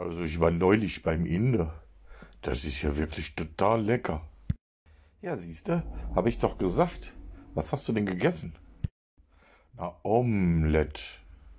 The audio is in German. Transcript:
Also ich war neulich beim Inder. Das ist ja wirklich total lecker. Ja, siehste, habe ich doch gesagt. Was hast du denn gegessen? Na, Omelette.